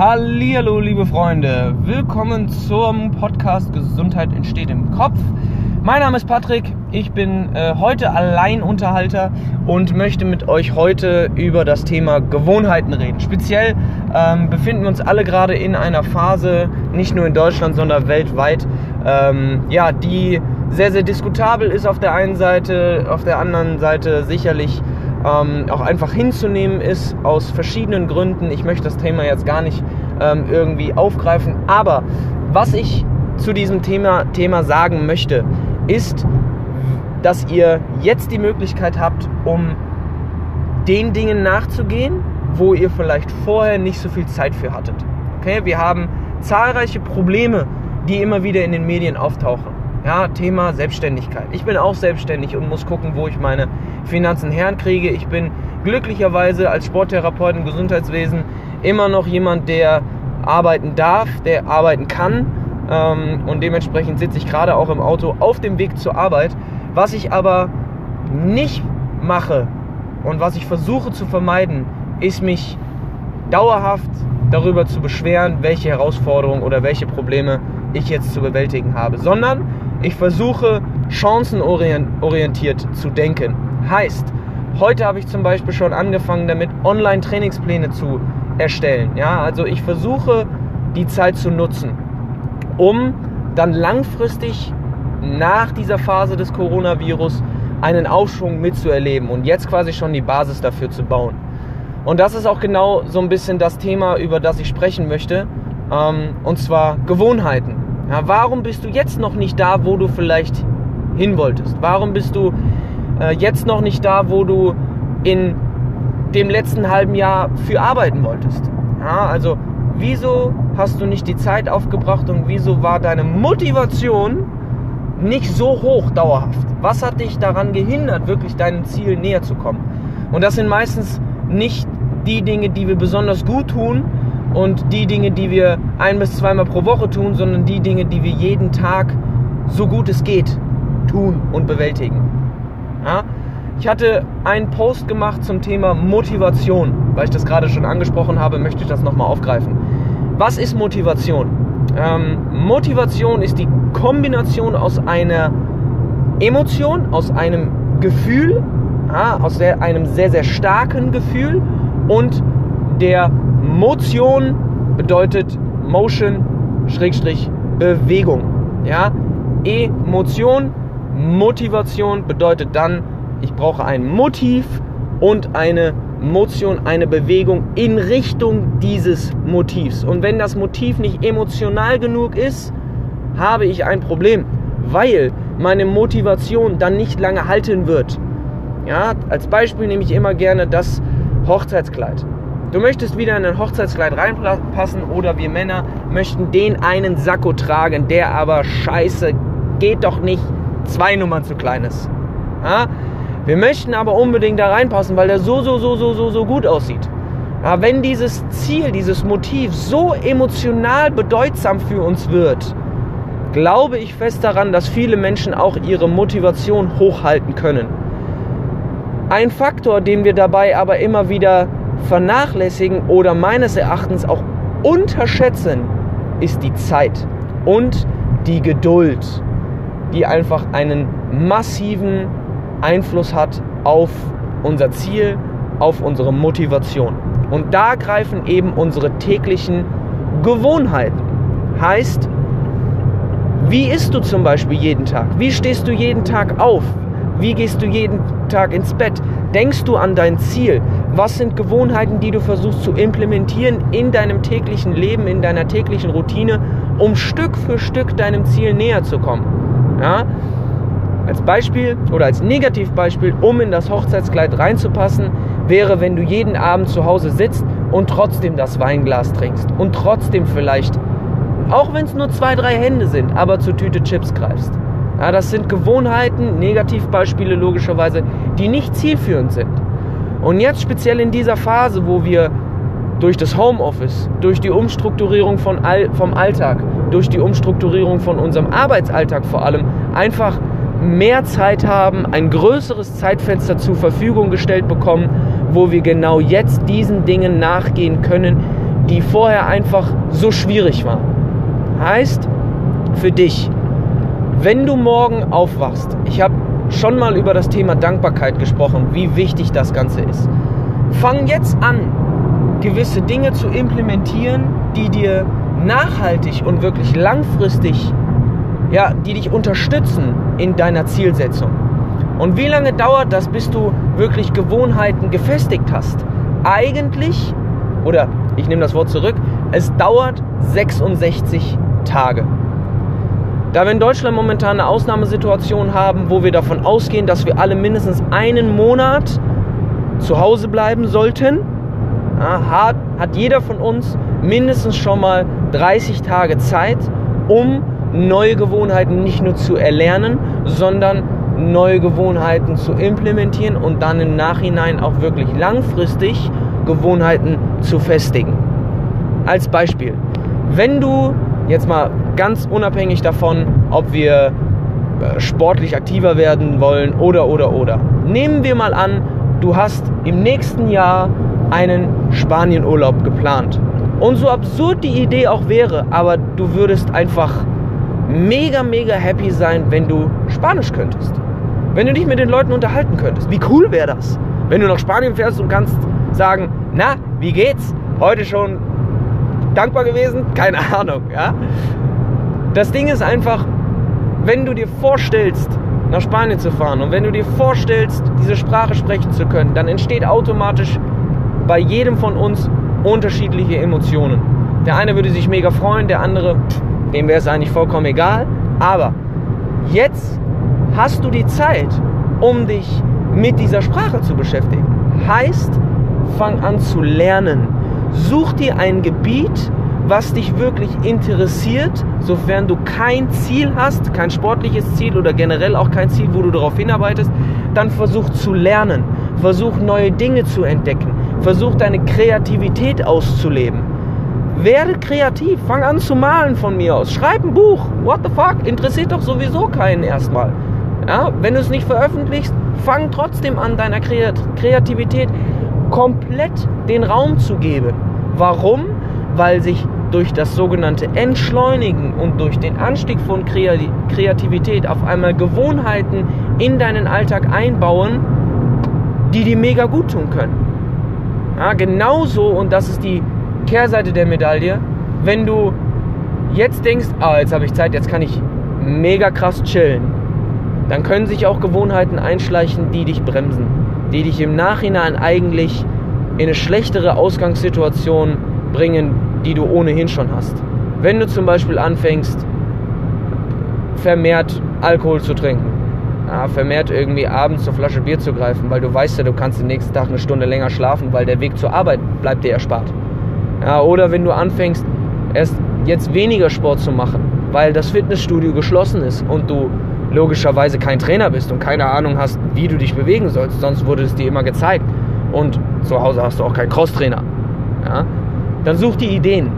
Hallihallo, liebe Freunde. Willkommen zum Podcast Gesundheit entsteht im Kopf. Mein Name ist Patrick. Ich bin äh, heute Alleinunterhalter und möchte mit euch heute über das Thema Gewohnheiten reden. Speziell ähm, befinden wir uns alle gerade in einer Phase, nicht nur in Deutschland, sondern weltweit, ähm, ja, die sehr, sehr diskutabel ist auf der einen Seite, auf der anderen Seite sicherlich ähm, auch einfach hinzunehmen ist, aus verschiedenen Gründen. Ich möchte das Thema jetzt gar nicht ähm, irgendwie aufgreifen, aber was ich zu diesem Thema, Thema sagen möchte, ist, dass ihr jetzt die Möglichkeit habt, um den Dingen nachzugehen, wo ihr vielleicht vorher nicht so viel Zeit für hattet. Okay, wir haben zahlreiche Probleme, die immer wieder in den Medien auftauchen. Ja, Thema Selbstständigkeit. Ich bin auch selbstständig und muss gucken, wo ich meine Finanzen herkriege. Ich bin glücklicherweise als Sporttherapeut im Gesundheitswesen immer noch jemand, der arbeiten darf, der arbeiten kann. Ähm, und dementsprechend sitze ich gerade auch im Auto auf dem Weg zur Arbeit. Was ich aber nicht mache und was ich versuche zu vermeiden, ist mich dauerhaft darüber zu beschweren, welche Herausforderungen oder welche Probleme ich jetzt zu bewältigen habe, sondern ich versuche chancenorientiert zu denken. Heißt, heute habe ich zum Beispiel schon angefangen damit, Online-Trainingspläne zu erstellen. Ja, also ich versuche die Zeit zu nutzen, um dann langfristig nach dieser Phase des Coronavirus einen Aufschwung mitzuerleben und jetzt quasi schon die Basis dafür zu bauen. Und das ist auch genau so ein bisschen das Thema, über das ich sprechen möchte, ähm, und zwar Gewohnheiten. Ja, warum bist du jetzt noch nicht da, wo du vielleicht hin wolltest? Warum bist du äh, jetzt noch nicht da, wo du in dem letzten halben Jahr für arbeiten wolltest? Ja, also wieso hast du nicht die Zeit aufgebracht und wieso war deine Motivation nicht so hoch dauerhaft? Was hat dich daran gehindert, wirklich deinem Ziel näher zu kommen? Und das sind meistens nicht die Dinge, die wir besonders gut tun, und die Dinge, die wir ein bis zweimal pro Woche tun, sondern die Dinge, die wir jeden Tag so gut es geht tun und bewältigen. Ja? Ich hatte einen Post gemacht zum Thema Motivation, weil ich das gerade schon angesprochen habe, möchte ich das nochmal aufgreifen. Was ist Motivation? Ähm, Motivation ist die Kombination aus einer Emotion, aus einem Gefühl, ja, aus sehr, einem sehr, sehr starken Gefühl und der Motion bedeutet Motion Schrägstrich Bewegung. Ja? Emotion, Motivation bedeutet dann, ich brauche ein Motiv und eine Motion, eine Bewegung in Richtung dieses Motivs. Und wenn das Motiv nicht emotional genug ist, habe ich ein Problem, weil meine Motivation dann nicht lange halten wird. Ja, als Beispiel nehme ich immer gerne das Hochzeitskleid. Du möchtest wieder in ein Hochzeitskleid reinpassen oder wir Männer möchten den einen Sakko tragen, der aber scheiße geht doch nicht zwei Nummern zu klein ist. Ja? Wir möchten aber unbedingt da reinpassen, weil der so, so, so, so, so, so gut aussieht. Ja, wenn dieses Ziel, dieses Motiv so emotional bedeutsam für uns wird, glaube ich fest daran, dass viele Menschen auch ihre Motivation hochhalten können. Ein Faktor, den wir dabei aber immer wieder vernachlässigen oder meines Erachtens auch unterschätzen, ist die Zeit und die Geduld, die einfach einen massiven Einfluss hat auf unser Ziel, auf unsere Motivation. Und da greifen eben unsere täglichen Gewohnheiten. Heißt, wie isst du zum Beispiel jeden Tag? Wie stehst du jeden Tag auf? Wie gehst du jeden Tag ins Bett? Denkst du an dein Ziel? Was sind Gewohnheiten, die du versuchst zu implementieren in deinem täglichen Leben, in deiner täglichen Routine, um Stück für Stück deinem Ziel näher zu kommen? Ja? Als Beispiel oder als Negativbeispiel, um in das Hochzeitskleid reinzupassen, wäre, wenn du jeden Abend zu Hause sitzt und trotzdem das Weinglas trinkst und trotzdem vielleicht, auch wenn es nur zwei, drei Hände sind, aber zur Tüte Chips greifst. Ja, das sind Gewohnheiten, Negativbeispiele logischerweise, die nicht zielführend sind. Und jetzt speziell in dieser Phase, wo wir durch das Homeoffice, durch die Umstrukturierung von All, vom Alltag, durch die Umstrukturierung von unserem Arbeitsalltag vor allem, einfach mehr Zeit haben, ein größeres Zeitfenster zur Verfügung gestellt bekommen, wo wir genau jetzt diesen Dingen nachgehen können, die vorher einfach so schwierig waren. Heißt für dich, wenn du morgen aufwachst, ich habe schon mal über das Thema Dankbarkeit gesprochen, wie wichtig das Ganze ist. Fang jetzt an, gewisse Dinge zu implementieren, die dir nachhaltig und wirklich langfristig, ja, die dich unterstützen in deiner Zielsetzung. Und wie lange dauert das, bis du wirklich Gewohnheiten gefestigt hast? Eigentlich, oder ich nehme das Wort zurück, es dauert 66 Tage. Da wir in Deutschland momentan eine Ausnahmesituation haben, wo wir davon ausgehen, dass wir alle mindestens einen Monat zu Hause bleiben sollten, hat, hat jeder von uns mindestens schon mal 30 Tage Zeit, um neue Gewohnheiten nicht nur zu erlernen, sondern neue Gewohnheiten zu implementieren und dann im Nachhinein auch wirklich langfristig Gewohnheiten zu festigen. Als Beispiel, wenn du jetzt mal ganz unabhängig davon, ob wir äh, sportlich aktiver werden wollen oder oder oder. Nehmen wir mal an, du hast im nächsten Jahr einen Spanienurlaub geplant. Und so absurd die Idee auch wäre, aber du würdest einfach mega, mega happy sein, wenn du Spanisch könntest. Wenn du dich mit den Leuten unterhalten könntest. Wie cool wäre das? Wenn du nach Spanien fährst und kannst sagen, na, wie geht's? Heute schon dankbar gewesen? Keine Ahnung, ja? Das Ding ist einfach, wenn du dir vorstellst, nach Spanien zu fahren und wenn du dir vorstellst, diese Sprache sprechen zu können, dann entsteht automatisch bei jedem von uns unterschiedliche Emotionen. Der eine würde sich mega freuen, der andere, dem wäre es eigentlich vollkommen egal. Aber jetzt hast du die Zeit, um dich mit dieser Sprache zu beschäftigen. Heißt, fang an zu lernen. Such dir ein Gebiet, was dich wirklich interessiert, sofern du kein Ziel hast, kein sportliches Ziel oder generell auch kein Ziel, wo du darauf hinarbeitest, dann versuch zu lernen, versuch neue Dinge zu entdecken, versuch deine Kreativität auszuleben. Werde kreativ, fang an zu malen von mir aus, schreib ein Buch, what the fuck, interessiert doch sowieso keinen erstmal. Ja, wenn du es nicht veröffentlichst, fang trotzdem an, deiner Kreativität komplett den Raum zu geben. Warum? Weil sich durch das sogenannte Entschleunigen und durch den Anstieg von Kreativität auf einmal Gewohnheiten in deinen Alltag einbauen, die dir mega gut tun können. Ja, genauso, und das ist die Kehrseite der Medaille, wenn du jetzt denkst, ah, jetzt habe ich Zeit, jetzt kann ich mega krass chillen, dann können sich auch Gewohnheiten einschleichen, die dich bremsen, die dich im Nachhinein eigentlich in eine schlechtere Ausgangssituation bringen, die du ohnehin schon hast. Wenn du zum Beispiel anfängst, vermehrt Alkohol zu trinken, ja, vermehrt irgendwie abends zur Flasche Bier zu greifen, weil du weißt ja, du kannst den nächsten Tag eine Stunde länger schlafen, weil der Weg zur Arbeit bleibt dir erspart. Ja, oder wenn du anfängst, erst jetzt weniger Sport zu machen, weil das Fitnessstudio geschlossen ist und du logischerweise kein Trainer bist und keine Ahnung hast, wie du dich bewegen sollst, sonst wurde es dir immer gezeigt. Und zu Hause hast du auch keinen Crosstrainer. Ja? Dann such dir Ideen.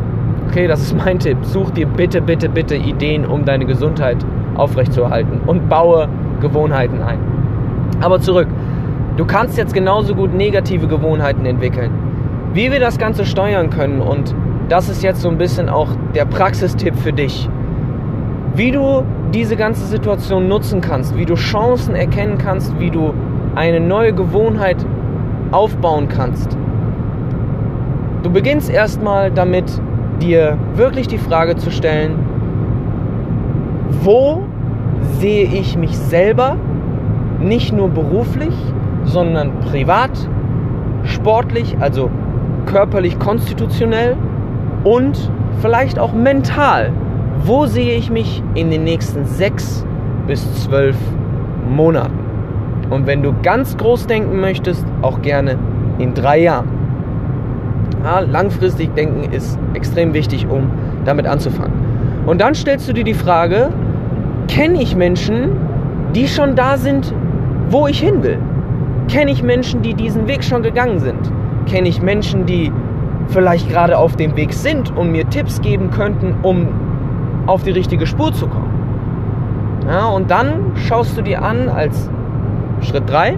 Okay, das ist mein Tipp. Such dir bitte, bitte, bitte Ideen, um deine Gesundheit aufrechtzuerhalten und baue Gewohnheiten ein. Aber zurück. Du kannst jetzt genauso gut negative Gewohnheiten entwickeln. Wie wir das Ganze steuern können und das ist jetzt so ein bisschen auch der Praxistipp für dich. Wie du diese ganze Situation nutzen kannst, wie du Chancen erkennen kannst, wie du eine neue Gewohnheit aufbauen kannst. Du beginnst erstmal damit, dir wirklich die Frage zu stellen, wo sehe ich mich selber, nicht nur beruflich, sondern privat, sportlich, also körperlich, konstitutionell und vielleicht auch mental. Wo sehe ich mich in den nächsten sechs bis zwölf Monaten? Und wenn du ganz groß denken möchtest, auch gerne in drei Jahren. Ja, langfristig denken ist extrem wichtig, um damit anzufangen. Und dann stellst du dir die Frage, kenne ich Menschen, die schon da sind, wo ich hin will? Kenne ich Menschen, die diesen Weg schon gegangen sind? Kenne ich Menschen, die vielleicht gerade auf dem Weg sind und mir Tipps geben könnten, um auf die richtige Spur zu kommen? Ja, und dann schaust du dir an als Schritt 3,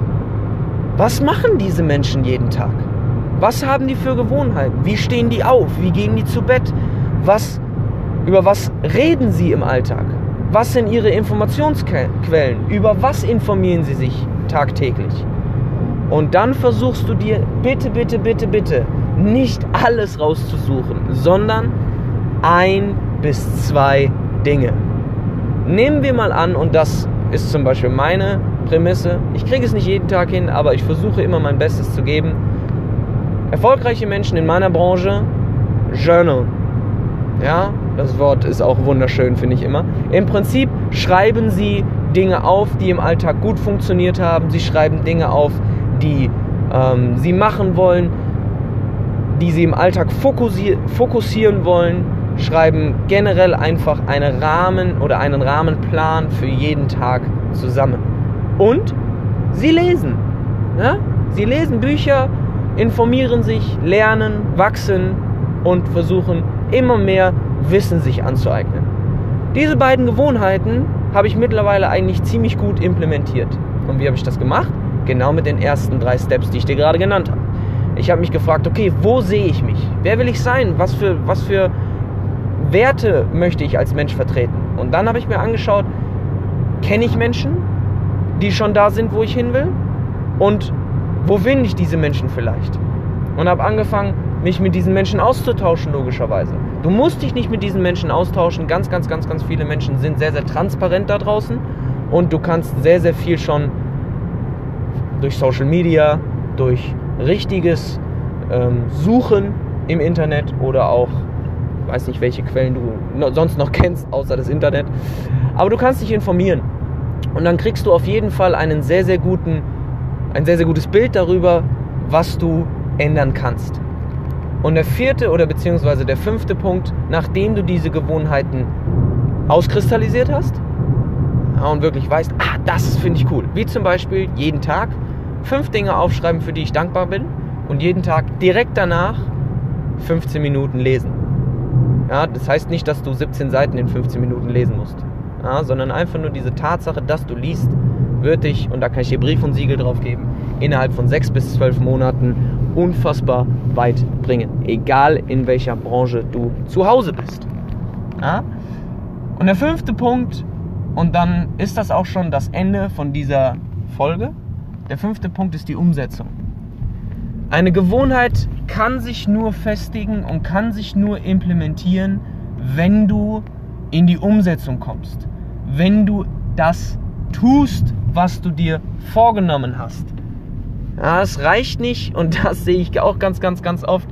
was machen diese Menschen jeden Tag? Was haben die für Gewohnheiten? Wie stehen die auf? Wie gehen die zu Bett? Was, über was reden sie im Alltag? Was sind ihre Informationsquellen? Über was informieren sie sich tagtäglich? Und dann versuchst du dir bitte, bitte, bitte, bitte nicht alles rauszusuchen, sondern ein bis zwei Dinge. Nehmen wir mal an, und das ist zum Beispiel meine Prämisse, ich kriege es nicht jeden Tag hin, aber ich versuche immer mein Bestes zu geben. Erfolgreiche Menschen in meiner Branche journal. Ja, das Wort ist auch wunderschön, finde ich immer. Im Prinzip schreiben sie Dinge auf, die im Alltag gut funktioniert haben. Sie schreiben Dinge auf, die ähm, sie machen wollen, die sie im Alltag fokussier fokussieren wollen, schreiben generell einfach einen Rahmen oder einen Rahmenplan für jeden Tag zusammen. Und sie lesen. Ja? Sie lesen Bücher, informieren sich, lernen, wachsen und versuchen immer mehr Wissen sich anzueignen. Diese beiden Gewohnheiten habe ich mittlerweile eigentlich ziemlich gut implementiert. Und wie habe ich das gemacht? Genau mit den ersten drei Steps, die ich dir gerade genannt habe. Ich habe mich gefragt, okay, wo sehe ich mich? Wer will ich sein? Was für, was für Werte möchte ich als Mensch vertreten? Und dann habe ich mir angeschaut, kenne ich Menschen, die schon da sind, wo ich hin will? Und wo finde ich diese Menschen vielleicht? Und habe angefangen, mich mit diesen Menschen auszutauschen, logischerweise. Du musst dich nicht mit diesen Menschen austauschen. Ganz, ganz, ganz, ganz viele Menschen sind sehr, sehr transparent da draußen. Und du kannst sehr, sehr viel schon durch Social Media, durch richtiges ähm, Suchen im Internet oder auch, weiß nicht, welche Quellen du sonst noch kennst, außer das Internet. Aber du kannst dich informieren. Und dann kriegst du auf jeden Fall einen sehr, sehr guten, ein sehr, sehr gutes Bild darüber, was du ändern kannst. Und der vierte oder beziehungsweise der fünfte Punkt, nachdem du diese Gewohnheiten auskristallisiert hast und wirklich weißt, ah, das finde ich cool. Wie zum Beispiel jeden Tag fünf Dinge aufschreiben, für die ich dankbar bin und jeden Tag direkt danach 15 Minuten lesen. Ja, das heißt nicht, dass du 17 Seiten in 15 Minuten lesen musst, ja, sondern einfach nur diese Tatsache, dass du liest, wird dich, und da kann ich dir Brief und Siegel drauf geben, innerhalb von sechs bis zwölf Monaten unfassbar weit bringen. Egal in welcher Branche du zu Hause bist. Ja? Und der fünfte Punkt, und dann ist das auch schon das Ende von dieser Folge. Der fünfte Punkt ist die Umsetzung. Eine Gewohnheit kann sich nur festigen und kann sich nur implementieren, wenn du in die Umsetzung kommst. Wenn du das tust, was du dir vorgenommen hast. Ja, es reicht nicht, und das sehe ich auch ganz, ganz, ganz oft,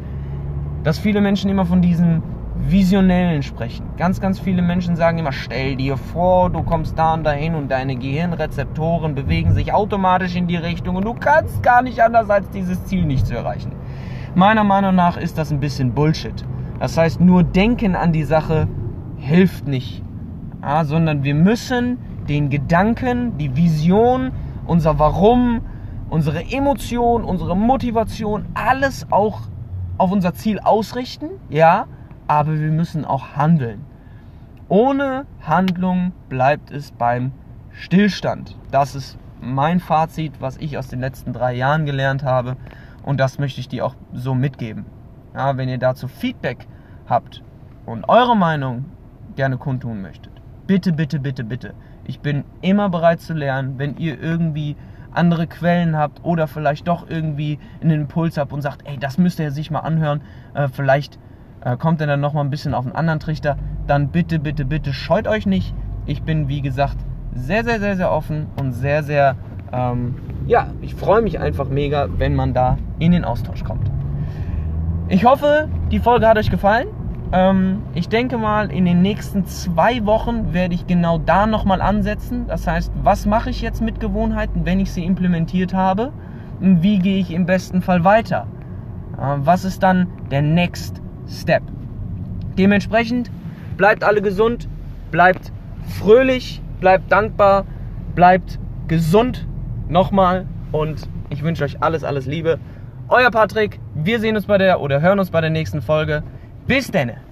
dass viele Menschen immer von diesem Visionellen sprechen. Ganz, ganz viele Menschen sagen immer, stell dir vor, du kommst da und dahin und deine Gehirnrezeptoren bewegen sich automatisch in die Richtung und du kannst gar nicht anders, als dieses Ziel nicht zu erreichen. Meiner Meinung nach ist das ein bisschen Bullshit. Das heißt, nur denken an die Sache hilft nicht, ja, sondern wir müssen den Gedanken, die Vision, unser Warum, unsere Emotion, unsere Motivation, alles auch auf unser Ziel ausrichten, ja, aber wir müssen auch handeln. Ohne Handlung bleibt es beim Stillstand. Das ist mein Fazit, was ich aus den letzten drei Jahren gelernt habe und das möchte ich dir auch so mitgeben. Ja, wenn ihr dazu Feedback habt und eure Meinung gerne kundtun möchtet, bitte, bitte, bitte, bitte. Ich bin immer bereit zu lernen, wenn ihr irgendwie andere Quellen habt oder vielleicht doch irgendwie einen Impuls habt und sagt, ey, das müsst ihr sich mal anhören, äh, vielleicht äh, kommt er dann nochmal ein bisschen auf einen anderen Trichter, dann bitte, bitte, bitte scheut euch nicht. Ich bin, wie gesagt, sehr, sehr, sehr, sehr offen und sehr, sehr, ähm, ja, ich freue mich einfach mega, wenn man da in den Austausch kommt. Ich hoffe, die Folge hat euch gefallen. Ähm, ich denke mal, in den nächsten zwei Wochen werde ich genau da nochmal ansetzen. Das heißt, was mache ich jetzt mit Gewohnheiten, wenn ich sie implementiert habe? Und wie gehe ich im besten Fall weiter? Äh, was ist dann der Next Step? Dementsprechend bleibt alle gesund, bleibt fröhlich, bleibt dankbar, bleibt gesund nochmal und ich wünsche euch alles, alles Liebe. Euer Patrick, wir sehen uns bei der oder hören uns bei der nächsten Folge. Bis denne!